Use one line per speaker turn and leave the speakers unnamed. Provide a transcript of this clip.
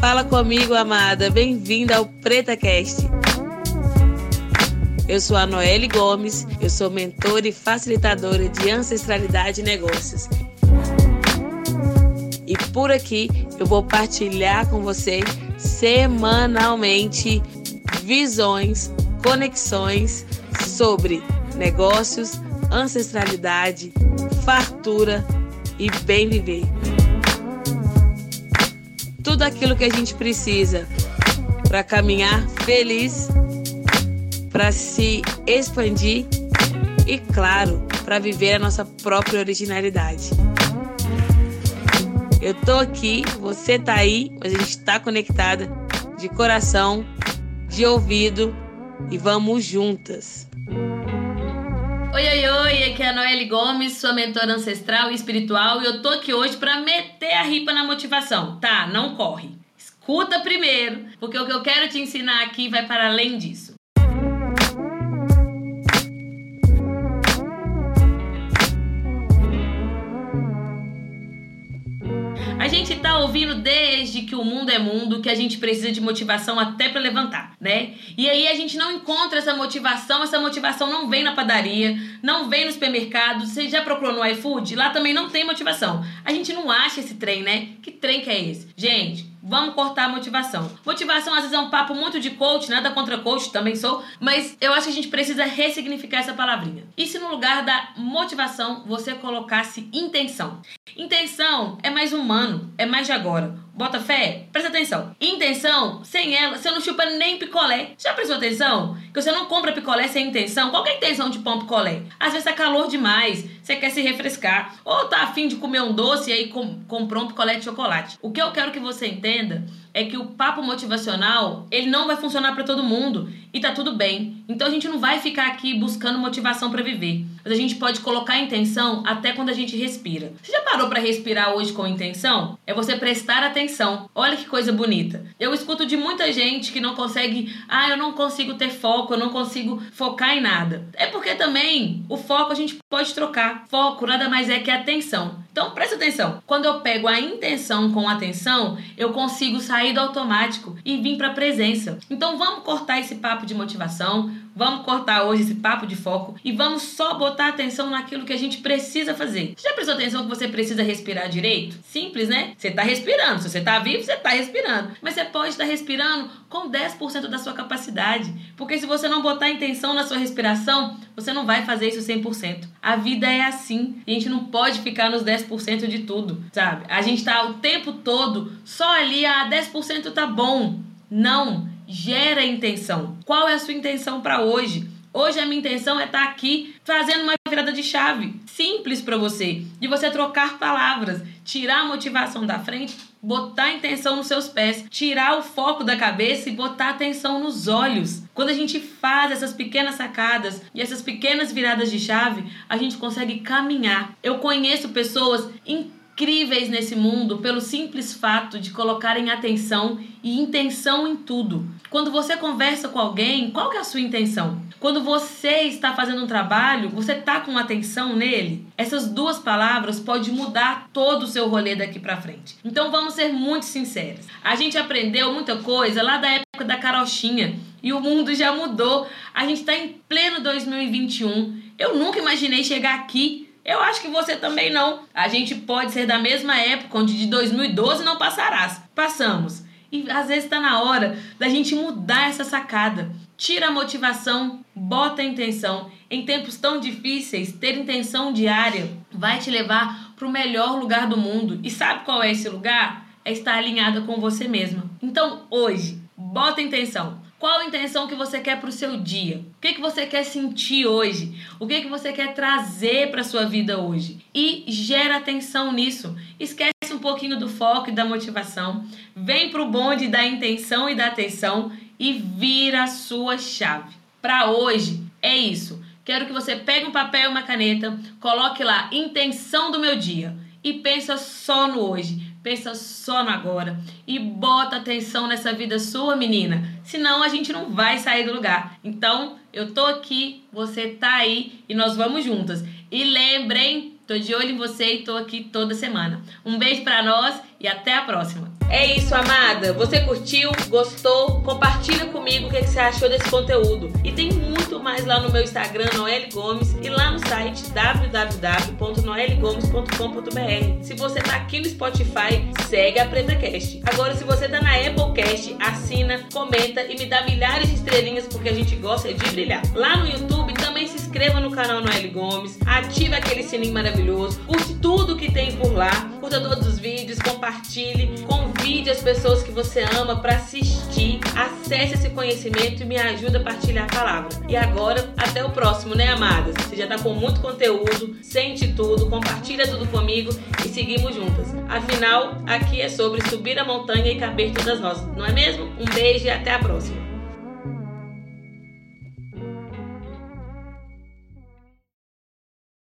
Fala comigo, amada. Bem-vinda ao PretaCast. Eu sou a Noelle Gomes, eu sou mentora e facilitadora de ancestralidade e negócios. E por aqui eu vou partilhar com você semanalmente visões, conexões sobre negócios, ancestralidade, fartura e bem viver. Tudo aquilo que a gente precisa para caminhar feliz, para se expandir e, claro, para viver a nossa própria originalidade. Eu tô aqui, você tá aí, mas a gente tá conectada de coração, de ouvido e vamos juntas.
Oi, oi, oi, aqui é a Noelle Gomes, sua mentora ancestral e espiritual, e eu tô aqui hoje para meter a ripa na motivação. Tá, não corre. Escuta primeiro, porque o que eu quero te ensinar aqui vai para além disso. Gente tá ouvindo desde que o mundo é mundo que a gente precisa de motivação até para levantar, né? E aí a gente não encontra essa motivação, essa motivação não vem na padaria, não vem no supermercado. Você já procurou no iFood? Lá também não tem motivação. A gente não acha esse trem, né? Que trem que é esse? Gente, Vamos cortar a motivação. Motivação às vezes é um papo muito de coach, nada contra coach, também sou, mas eu acho que a gente precisa ressignificar essa palavrinha. E se no lugar da motivação você colocasse intenção? Intenção é mais humano, é mais de agora. Bota fé? Presta atenção. Intenção, sem ela, você não chupa nem picolé. Já prestou atenção? Que você não compra picolé sem intenção. Qual é a intenção de um picolé? Às vezes tá calor demais, você quer se refrescar. Ou tá afim de comer um doce e aí com, comprou um picolé de chocolate. O que eu quero que você entenda é que o papo motivacional, ele não vai funcionar para todo mundo e tá tudo bem. Então a gente não vai ficar aqui buscando motivação para viver, mas a gente pode colocar intenção até quando a gente respira. Você já parou para respirar hoje com intenção? É você prestar atenção. Olha que coisa bonita. Eu escuto de muita gente que não consegue, ah, eu não consigo ter foco, eu não consigo focar em nada. É porque também o foco a gente pode trocar. Foco nada mais é que atenção. Então presta atenção. Quando eu pego a intenção com atenção, eu consigo sair do automático e vir para a presença. Então vamos cortar esse papo de motivação, vamos cortar hoje esse papo de foco e vamos só botar atenção naquilo que a gente precisa fazer. Você já prestou atenção que você precisa respirar direito? Simples, né? Você está respirando. Se você está vivo, você está respirando. Mas você pode estar tá respirando com 10% da sua capacidade. Porque se você não botar intenção na sua respiração, você não vai fazer isso 100%. A vida é assim. A gente não pode ficar nos 10% de tudo, sabe? A gente tá o tempo todo só ali, ah, 10% tá bom. Não, gera intenção. Qual é a sua intenção para hoje? Hoje a minha intenção é estar tá aqui fazendo uma virada de chave simples para você, de você trocar palavras, tirar a motivação da frente, botar a intenção nos seus pés, tirar o foco da cabeça e botar atenção nos olhos. Quando a gente faz essas pequenas sacadas e essas pequenas viradas de chave, a gente consegue caminhar. Eu conheço pessoas incríveis incríveis nesse mundo pelo simples fato de colocarem atenção e intenção em tudo. Quando você conversa com alguém, qual que é a sua intenção? Quando você está fazendo um trabalho, você está com atenção nele? Essas duas palavras podem mudar todo o seu rolê daqui para frente. Então vamos ser muito sinceros. A gente aprendeu muita coisa lá da época da carochinha e o mundo já mudou. A gente está em pleno 2021. Eu nunca imaginei chegar aqui eu acho que você também não. A gente pode ser da mesma época, onde de 2012 não passarás. Passamos. E às vezes está na hora da gente mudar essa sacada. Tira a motivação, bota a intenção. Em tempos tão difíceis, ter intenção diária vai te levar para o melhor lugar do mundo. E sabe qual é esse lugar? É estar alinhada com você mesma. Então, hoje, bota a intenção. Qual a intenção que você quer para o seu dia? O que, que você quer sentir hoje? O que, que você quer trazer para a sua vida hoje? E gera atenção nisso. Esquece um pouquinho do foco e da motivação. Vem para o bonde da intenção e da atenção e vira a sua chave. Para hoje é isso. Quero que você pegue um papel e uma caneta, coloque lá intenção do meu dia e pensa só no hoje Pensa só no agora e bota atenção nessa vida sua, menina. Senão a gente não vai sair do lugar. Então, eu tô aqui, você tá aí e nós vamos juntas. E lembrem Tô de olho em você e tô aqui toda semana. Um beijo para nós e até a próxima. É isso, amada. Você curtiu? Gostou? Compartilha comigo o que você achou desse conteúdo. E tem muito mais lá no meu Instagram, Noelle Gomes, e lá no site www.noellegomes.com.br. Se você tá aqui no Spotify, segue a PretaCast. Agora, se você tá na Applecast, assina, comenta e me dá milhares de estrelinhas porque a gente gosta de brilhar. Lá no YouTube inscreva no canal Noelle Gomes, ative aquele sininho maravilhoso, curte tudo que tem por lá, curta todos os vídeos, compartilhe, convide as pessoas que você ama para assistir, acesse esse conhecimento e me ajude a partilhar a palavra. E agora, até o próximo, né, amadas? Você já tá com muito conteúdo, sente tudo, compartilha tudo comigo e seguimos juntas. Afinal, aqui é sobre subir a montanha e caber todas nós, não é mesmo? Um beijo e até a próxima.